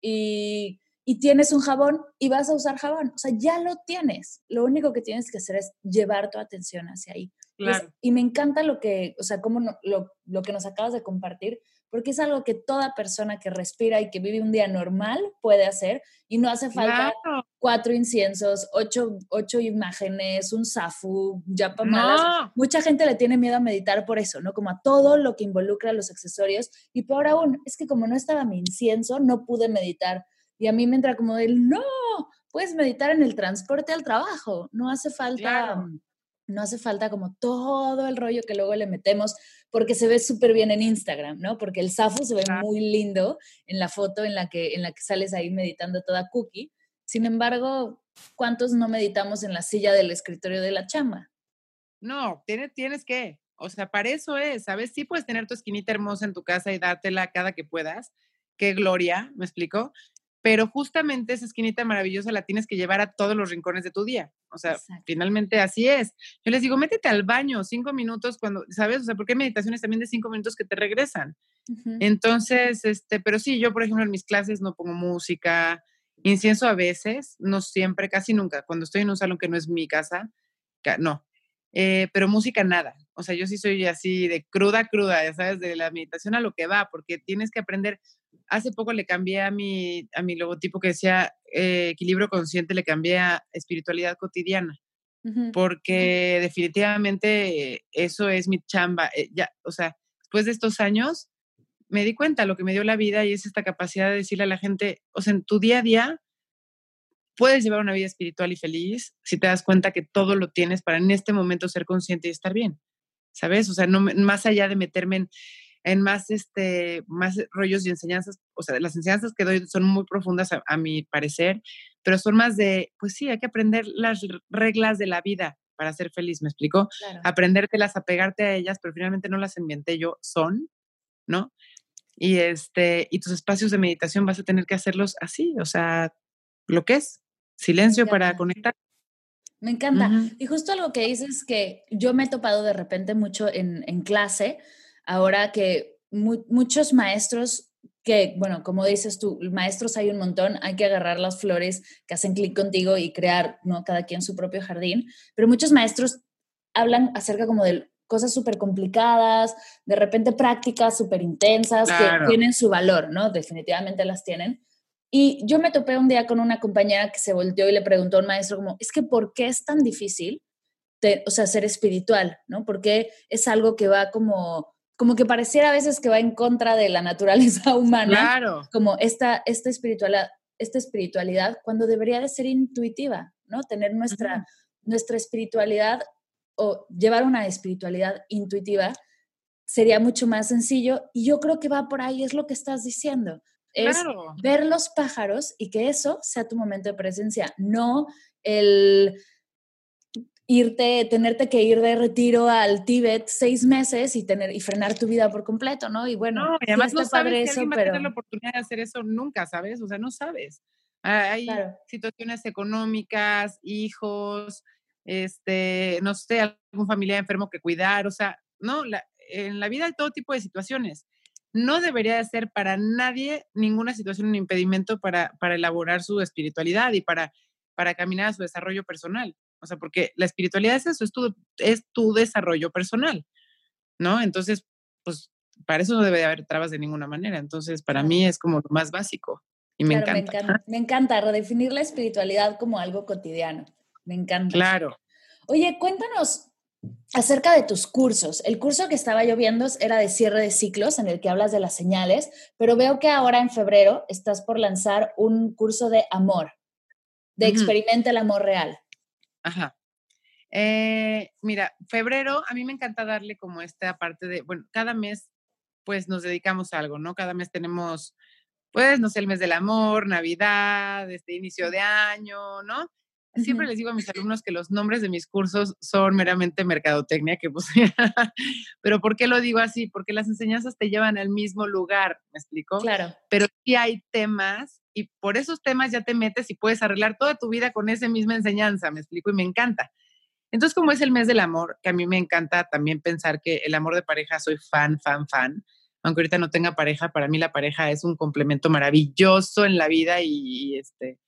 y y tienes un jabón y vas a usar jabón. O sea, ya lo tienes. Lo único que tienes que hacer es llevar tu atención hacia ahí. y me encanta lo que, o sea, cómo lo, lo, que nos acabas de compartir, porque es algo que toda persona que respira y que vive un día normal puede hacer y no hace falta cuatro inciensos, ocho, ocho, imágenes, un safu, ya no. Mucha gente le tiene miedo a meditar por eso, ¿no? Como a todo lo que involucra los accesorios. Y peor aún, es que como no estaba mi incienso, no pude meditar y a mí me entra como de, no, puedes meditar en el transporte al trabajo, no hace falta, mm, no hace falta como todo el rollo que luego le metemos, porque se ve súper bien en Instagram, ¿no? Porque el Safo se ve muy lindo en la foto en la, que, en la que sales ahí meditando toda cookie. Sin embargo, ¿cuántos no meditamos en la silla del escritorio de la chamba? No, tienes, tienes que, o sea, para eso es, ¿sabes? Sí puedes tener tu esquinita hermosa en tu casa y dártela cada que puedas. Qué gloria, ¿me explico? Pero justamente esa esquinita maravillosa la tienes que llevar a todos los rincones de tu día. O sea, finalmente así es. Yo les digo, métete al baño cinco minutos cuando, ¿sabes? O sea, porque hay meditaciones también de cinco minutos que te regresan. Entonces, este, pero sí, yo, por ejemplo, en mis clases no pongo música, incienso a veces, no siempre, casi nunca. Cuando estoy en un salón que no es mi casa, no. Eh, pero música nada. O sea, yo sí soy así de cruda, cruda, ya sabes, de la meditación a lo que va, porque tienes que aprender. Hace poco le cambié a mi, a mi logotipo que decía eh, equilibrio consciente, le cambié a espiritualidad cotidiana, porque definitivamente eso es mi chamba. Eh, ya, o sea, después de estos años, me di cuenta lo que me dio la vida y es esta capacidad de decirle a la gente, o sea, en tu día a día, puedes llevar una vida espiritual y feliz si te das cuenta que todo lo tienes para en este momento ser consciente y estar bien, ¿sabes? O sea, no, más allá de meterme en, más, este, más rollos y enseñanzas, o sea, las enseñanzas que doy son muy profundas a, mi parecer, pero son más de, pues sí, hay que aprender las reglas de la vida para ser feliz, ¿me explico? Aprendértelas, apegarte a ellas, pero finalmente no las inventé yo, son, ¿no? Y, este, y tus espacios de meditación vas a tener que hacerlos así, o sea, lo que es, Silencio para conectar. Me encanta. Y justo algo que dices que yo me he topado de repente mucho en, en clase, ahora que muchos maestros que, bueno, como dices tú, maestros hay un montón, hay que agarrar las flores que hacen clic contigo y crear, ¿no? Cada quien su propio jardín, pero muchos maestros hablan acerca como de cosas súper complicadas, de repente prácticas súper intensas que tienen su valor, ¿no? Definitivamente las tienen, y yo me topé un día con una compañera que se volteó y le preguntó a un maestro como, es que ¿por qué es tan difícil, o sea, ser espiritual, ¿no? Porque es algo que va como, como que pareciera a veces que va en contra de la naturaleza humana. Claro. Como esta, esta, espiritualidad, esta espiritualidad cuando debería de ser intuitiva, ¿no? Tener nuestra, nuestra espiritualidad o llevar una espiritualidad intuitiva sería mucho más sencillo y yo creo que va por ahí, es lo que estás diciendo es ver los pájaros y que eso sea tu momento de presencia, no el irte, tenerte que ir de retiro al Tíbet seis meses y tener y frenar tu vida por completo, ¿no? Y bueno, no, además no sabes eso, pero... va a tener la oportunidad de hacer eso nunca, ¿sabes? O sea, no sabes. Hay situaciones económicas, hijos, este, no sé, algún familiar enfermo que cuidar, o sea, no, en la vida hay todo tipo de situaciones no debería de ser para nadie ninguna situación un impedimento para, para elaborar su espiritualidad y para, para caminar a su desarrollo personal. O sea, porque la espiritualidad es eso, es tu, es tu desarrollo personal, ¿no? Entonces, pues para eso no debe de haber trabas de ninguna manera. Entonces, para mí es como lo más básico y me, encanta. me encanta. Me encanta redefinir la espiritualidad como algo cotidiano. Me encanta. Claro. Oye, cuéntanos, acerca de tus cursos. El curso que estaba yo viendo era de cierre de ciclos, en el que hablas de las señales, pero veo que ahora en febrero estás por lanzar un curso de amor, de experimenta el amor real. Ajá. Eh, mira, febrero, a mí me encanta darle como esta parte de, bueno, cada mes pues nos dedicamos a algo, ¿no? Cada mes tenemos, pues, no sé, el mes del amor, Navidad, este inicio de año, ¿no? Siempre les digo a mis alumnos que los nombres de mis cursos son meramente mercadotecnia, que pues, pero ¿por qué lo digo así? Porque las enseñanzas te llevan al mismo lugar, ¿me explico? Claro. Pero sí hay temas y por esos temas ya te metes y puedes arreglar toda tu vida con esa misma enseñanza, ¿me explico? Y me encanta. Entonces, como es el mes del amor, que a mí me encanta también pensar que el amor de pareja soy fan, fan, fan. Aunque ahorita no tenga pareja, para mí la pareja es un complemento maravilloso en la vida y este,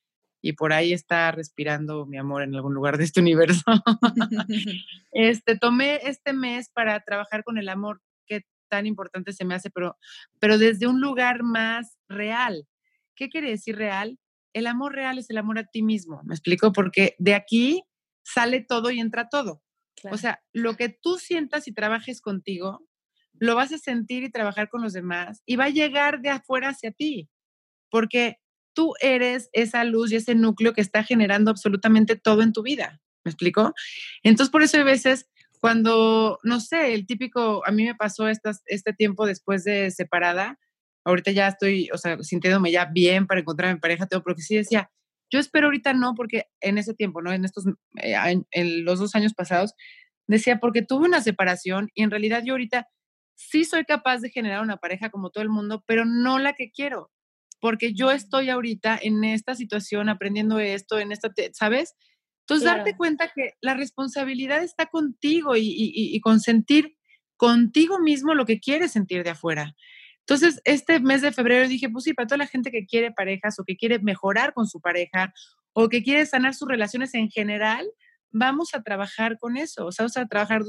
y por ahí está respirando mi amor en algún lugar de este universo. este, tomé este mes para trabajar con el amor que tan importante se me hace, pero, pero desde un lugar más real. ¿Qué quiere decir real? El amor real es el amor a ti mismo, ¿me explico? Porque de aquí sale todo y entra todo. O sea, lo que tú sientas y trabajes contigo, lo vas a sentir y trabajar con los demás y va a llegar de afuera hacia ti. Porque tú eres esa luz y ese núcleo que está generando absolutamente todo en tu vida. ¿Me explico? Entonces, por eso hay veces cuando, no sé, el típico, a mí me pasó este tiempo después de separada, ahorita ya estoy, o sea, sintiéndome ya bien para encontrar a mi pareja, todo, pero que sí decía, yo espero ahorita no, porque en ese tiempo, ¿no? En estos, eh, en los dos años pasados, decía, porque tuve una separación y en realidad yo ahorita sí soy capaz de generar una pareja como todo el mundo, pero no la que quiero porque yo estoy ahorita en esta situación aprendiendo esto, en esta, ¿sabes? Entonces, darte cuenta que la responsabilidad está contigo y, y, y, consentir contigo mismo lo que quieres sentir de afuera. Entonces, este mes de febrero dije, pues sí, para toda la gente que quiere parejas o que quiere mejorar con su pareja o que quiere sanar sus relaciones en general, vamos a trabajar con eso, o sea, vamos a trabajar,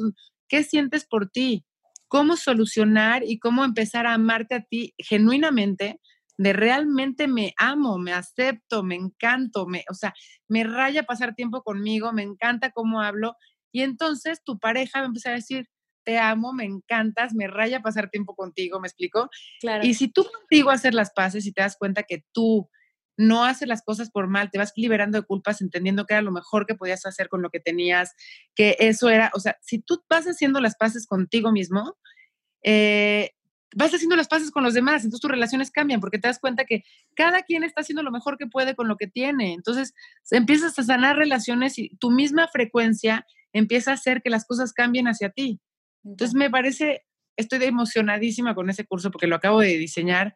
¿qué sientes por ti? ¿Cómo solucionar y cómo empezar a amarte a ti genuinamente? De realmente me amo, me acepto, me encanto, me, o sea, me raya pasar tiempo conmigo, me encanta cómo hablo. Y entonces tu pareja va a empezar a decir, te amo, me encantas, me raya pasar tiempo contigo, ¿me explico? Claro. Y si tú contigo hacer las paces y te das cuenta que tú no haces las cosas por mal, te vas liberando de culpas, entendiendo que era lo mejor que podías hacer con lo que tenías, que eso era, o sea, si tú vas haciendo las paces contigo mismo, eh, vas haciendo las paces con los demás, entonces tus relaciones cambian porque te das cuenta que cada quien está haciendo lo mejor que puede con lo que tiene. Entonces empiezas a sanar relaciones y tu misma frecuencia empieza a hacer que las cosas cambien hacia ti. Entonces me parece, estoy emocionadísima con ese curso porque lo acabo de diseñar.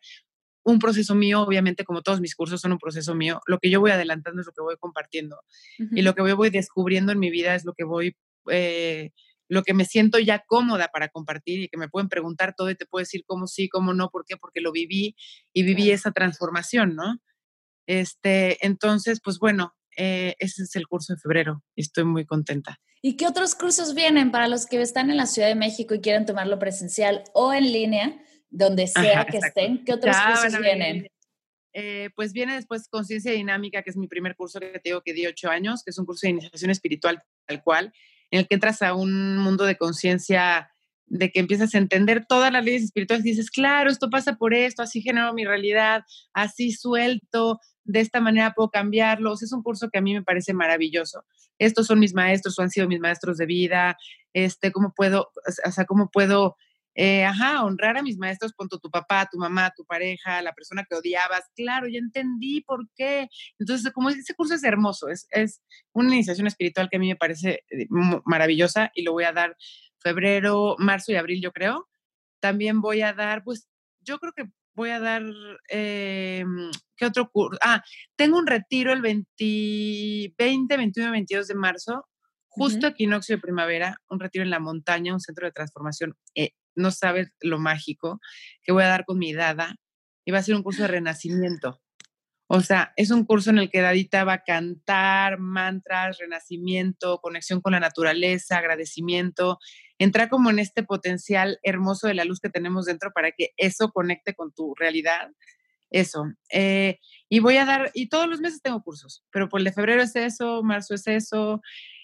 Un proceso mío, obviamente, como todos mis cursos son un proceso mío. Lo que yo voy adelantando es lo que voy compartiendo. Y lo que voy, voy descubriendo en mi vida es lo que voy, eh, lo que me siento ya cómoda para compartir y que me pueden preguntar todo y te puedo decir cómo sí, cómo no, por qué, porque lo viví y viví esa transformación, ¿no? Este, entonces, pues bueno, eh, ese es el curso de febrero y estoy muy contenta. ¿Y qué otros cursos vienen para los que están en la Ciudad de México y quieren tomarlo presencial o en línea, donde sea que estén? ¿Qué otros cursos vienen? Eh, pues viene después Conciencia Dinámica, que es mi primer curso que te digo que di ocho años, que es un curso de iniciación espiritual tal cual, en el que entras a un mundo de conciencia de que empiezas a entender todas las leyes espirituales y dices, claro, esto pasa por esto, así genero mi realidad, así suelto, de esta manera puedo cambiarlos. Es un curso que a mí me parece maravilloso. Estos son mis maestros o han sido mis maestros de vida. Este, cómo puedo, o sea, cómo puedo, eh, ajá, honrar a mis maestros, punto tu papá, tu mamá, tu pareja, la persona que odiabas. Claro, ya entendí por qué. Entonces, como ese curso es hermoso, es, es una iniciación espiritual que a mí me parece eh, maravillosa y lo voy a dar febrero, marzo y abril, yo creo. También voy a dar, pues, yo creo que voy a dar, eh, ¿qué otro curso? Ah, tengo un retiro el 20, 20 21 22 de marzo, justo equinoccio de primavera, un retiro en la montaña, un centro de transformación. Eh, no sabes lo mágico que voy a dar con mi dada. Y va a ser un curso de renacimiento. O sea, es un curso en el que Dadita va a cantar mantras, renacimiento, conexión con la naturaleza, agradecimiento, entra como en este potencial hermoso de la luz que tenemos dentro para que eso conecte con tu realidad. Eso. Eh, y voy a dar, y todos los meses tengo cursos, pero por el de febrero es eso, marzo es eso.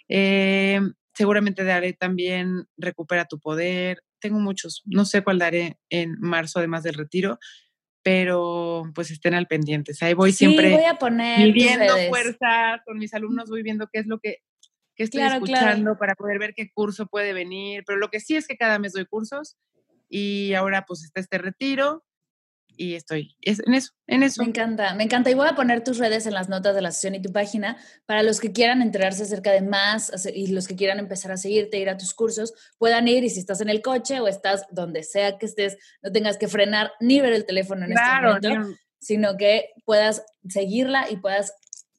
Eh, seguramente daré también Recupera tu poder. Tengo muchos, no sé cuál daré en marzo además del retiro, pero pues estén al pendiente. Ahí voy sí, siempre voy a poner midiendo fuerza con mis alumnos, voy viendo qué es lo que, estoy escuchando para poder ver qué curso puede venir. Pero lo que sí es que cada mes doy cursos y ahora pues está este retiro y estoy en eso, en eso. Me encanta, me encanta. Y voy a poner tus redes en las notas de la sesión y tu página para los que quieran enterarse acerca de más y los que quieran empezar a seguirte, ir a tus cursos, puedan ir y si estás en el coche o estás donde sea que estés, no tengas que frenar ni ver el teléfono en este momento, sino que puedas seguirla y puedas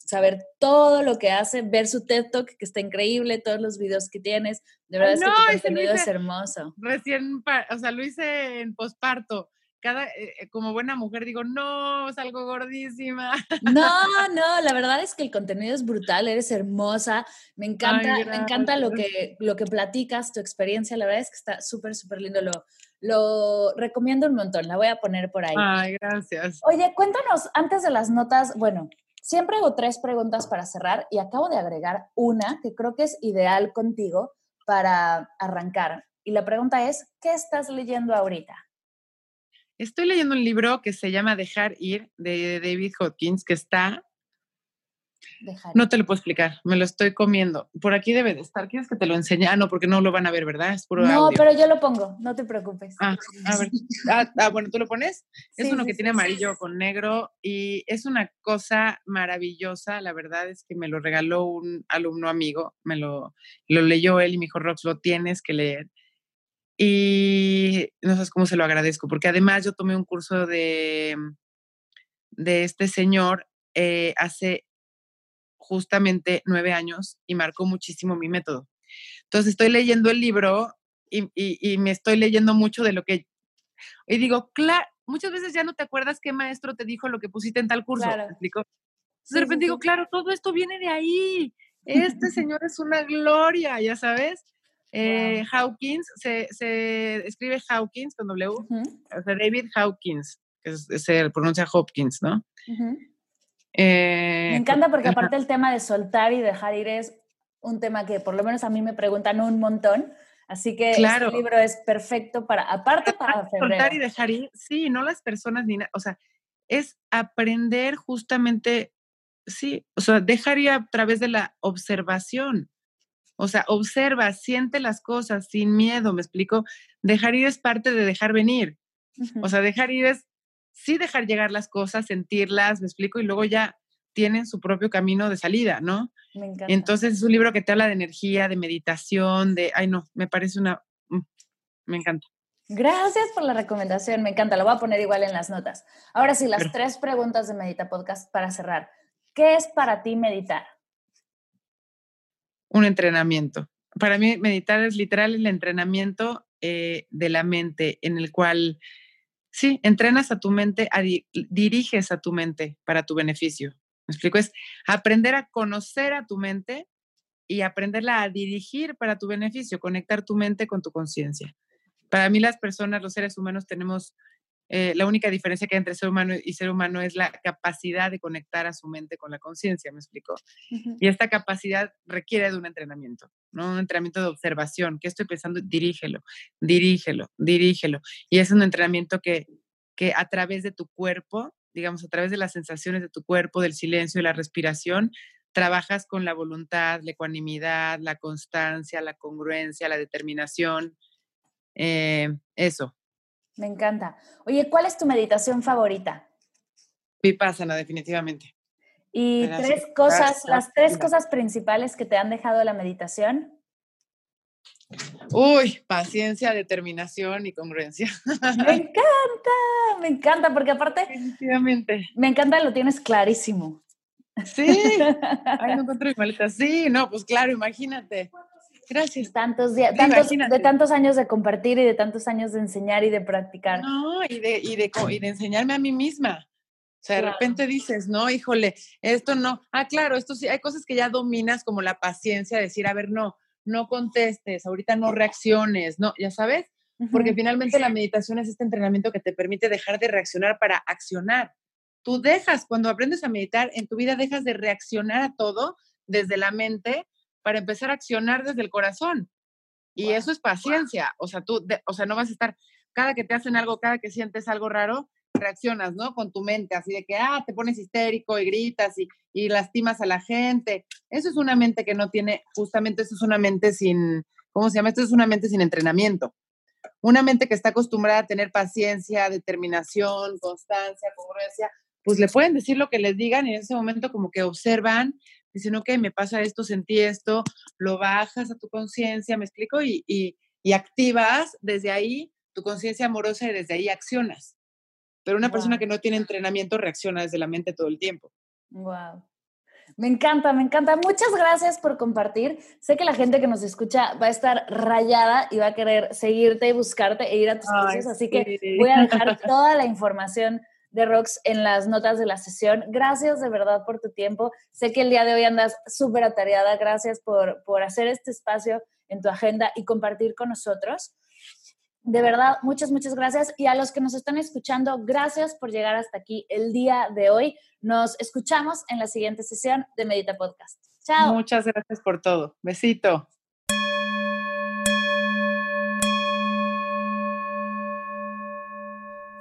saber todo lo que hace, ver su TED Talk, que está increíble, todos los videos que tienes. De verdad es que tu contenido es hermoso. Recién, o sea, lo hice en posparto cada, eh, eh, como buena mujer digo, no, salgo gordísima. No, no, la verdad es que el contenido es brutal, eres hermosa, me encanta, me encanta lo que, lo que platicas, tu experiencia, la verdad es que está súper, súper lindo, lo, lo recomiendo un montón, la voy a poner por ahí. Ay, gracias. Oye, cuéntanos, antes de las notas, bueno, siempre hago tres preguntas para cerrar y acabo de agregar una que creo que es ideal contigo para arrancar. Y la pregunta es, ¿qué estás leyendo ahorita? Estoy leyendo un libro que se llama Dejar ir de David Hopkins, que está... No te lo puedo explicar, me lo estoy comiendo. Por aquí debe de estar. ¿Quieres que te lo enseñe? Ah, no, porque no lo van a ver, ¿verdad? Es puro No, pero yo lo pongo, no te preocupes. Ah, a ver. Ah, ah, bueno, ¿tú lo pones? Es uno que tiene amarillo con negro y es una cosa maravillosa. La verdad es que me lo regaló un alumno amigo, me lo, lo leyó él y me dijo, Rox, lo tienes que leer. Y no sabes cómo se lo agradezco, porque además yo tomé un curso de, de este señor eh, hace justamente nueve años y marcó muchísimo mi método. Entonces estoy leyendo el libro y, y, me estoy leyendo mucho de lo que... Y digo, claro, muchas veces ya no te acuerdas qué maestro te dijo lo que pusiste en tal curso. Claro. explico? de repente digo, claro, todo esto viene de ahí. este señor es una gloria, ya sabes. Eh, Hawkins, se, escribe Hawkins con W, o sea, David Hawkins, que se pronuncia Hopkins, ¿no? Eh, me encanta porque aparte el tema de soltar y dejar ir es un tema que por lo menos a mí me preguntan un montón. Así que este claro. libro es perfecto para, aparte para febrero. Soltar y dejar ir, sí, no las personas ni nada, o sea, es aprender justamente, sí, o sea, dejar ir a través de la observación. O sea, observa, siente las cosas sin miedo, ¿me explico? Dejar ir es parte de dejar venir. O sea, dejar ir es sí dejar llegar las cosas, sentirlas, me explico, y luego ya tienen su propio camino de salida, ¿no? Me encanta. Entonces es un libro que te habla de energía, de meditación, de, ay no, me parece una, mm, me encanta. Gracias por la recomendación, me encanta, lo voy a poner igual en las notas. Ahora sí, las tres preguntas de Medita Podcast para cerrar. ¿Qué es para ti meditar? Un entrenamiento. Para mí meditar es literal el entrenamiento eh, de la mente en el cual Sí, entrenas a tu mente, diriges a tu mente para tu beneficio. ¿Me explico? Es aprender a conocer a tu mente y aprenderla a dirigir para tu beneficio, conectar tu mente con tu conciencia. Para mí las personas, los seres humanos, tenemos eh, la única diferencia que hay entre ser humano y ser humano es la capacidad de conectar a su mente con la conciencia, ¿me explico? Y esta capacidad requiere de un entrenamiento, ¿no? Un entrenamiento de observación. ¿Qué estoy pensando? Dirígelo, dirígelo, dirígelo. Y es un entrenamiento que, que a través de tu cuerpo, digamos, a través de las sensaciones de tu cuerpo, del silencio y la respiración, trabajas con la voluntad, la ecuanimidad, la constancia, la congruencia, la determinación. Eh, eso, me encanta. Oye, ¿cuál es tu meditación favorita? Vipassana, definitivamente. Y tres cosas, las tres cosas principales que te han dejado la meditación. Uy, paciencia, determinación y congruencia. Me encanta, me encanta, porque aparte. Definitivamente. Me encanta, lo tienes clarísimo. Sí. Ay, no encontré mi maleta. Sí, no, pues claro, imagínate. Gracias. Tantos días, de tantos años de compartir y de tantos años de enseñar y de practicar. No, y de, y de, y de enseñarme a mí misma. O sea, de repente dices, no, híjole, esto no. Ah, claro, esto sí, hay cosas que ya dominas, como la paciencia, decir, a ver, no, no contestes, ahorita no reacciones, no, ya sabes, porque finalmente la meditación es este entrenamiento que te permite dejar de reaccionar para accionar. Tú dejas, cuando aprendes a meditar, en tu vida dejas de reaccionar a todo desde la mente para empezar a accionar desde el corazón. Y eso es paciencia. O sea, tú, o sea, no vas a estar, cada que te hacen algo, cada que sientes algo raro, reaccionas, ¿no? Con tu mente, así de que, ah, te pones histérico y gritas y, y lastimas a la gente. Eso es una mente que no tiene, justamente eso es una mente sin, ¿cómo se llama? Esto es una mente sin entrenamiento. Una mente que está acostumbrada a tener paciencia, determinación, constancia, congruencia, pues le pueden decir lo que les digan y en ese momento como que observan dicen, ok, me pasa esto, sentí esto, lo bajas a tu conciencia, me explico, y, y, activas desde ahí tu conciencia amorosa y desde ahí accionas. Pero una persona que no tiene entrenamiento reacciona desde la mente todo el tiempo. Wow. Me encanta, me encanta. Muchas gracias por compartir. Sé que la gente que nos escucha va a estar rayada y va a querer seguirte y buscarte e ir a tus cursos, así que voy a dejar toda la información de Rox en las notas de la sesión. Gracias de verdad por tu tiempo. Sé que el día de hoy andas súper atareada. Gracias por, por hacer este espacio en tu agenda y compartir con nosotros. De verdad, muchas, muchas gracias. Y a los que nos están escuchando, gracias por llegar hasta aquí el día de hoy. Nos escuchamos en la siguiente sesión de Medita Podcast. Chao. Muchas gracias por todo. Besito.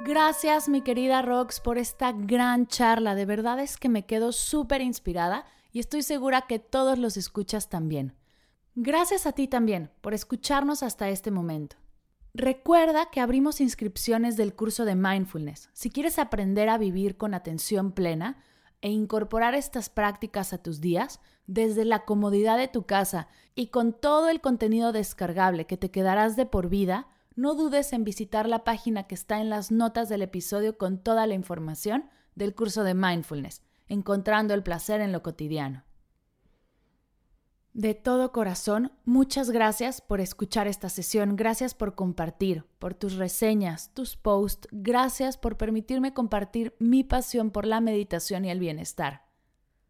Gracias, mi querida Rox, por esta gran charla. De verdad es que me quedo súper inspirada y estoy segura que todos los escuchas también. Gracias a ti también por escucharnos hasta este momento. Recuerda que abrimos inscripciones del curso de mindfulness. Si quieres aprender a vivir con atención plena e incorporar estas prácticas a tus días desde la comodidad de tu casa y con todo el contenido descargable que te quedarás de por vida, no dudes en visitar la página que está en las notas del episodio con toda la información del curso de mindfulness, encontrando el placer en lo cotidiano. De todo corazón, muchas gracias por escuchar esta sesión, gracias por compartir, por tus reseñas, tus posts, gracias por permitirme compartir mi pasión por la meditación y el bienestar.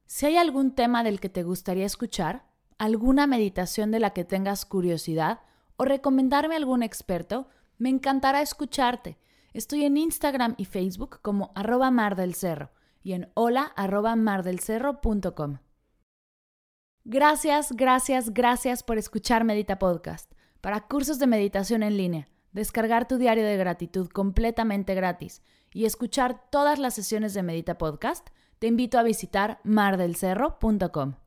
Si hay algún tema del que te gustaría escuchar, alguna meditación de la que tengas curiosidad o recomendarme algún experto, me encantará escucharte. Estoy en Instagram y Facebook como arroba mar del cerro y en hola arroba mardelcerro.com. Gracias, gracias, gracias por escuchar Medita Podcast. Para cursos de meditación en línea, descargar tu diario de gratitud completamente gratis y escuchar todas las sesiones de Medita Podcast, te invito a visitar mardelcerro.com.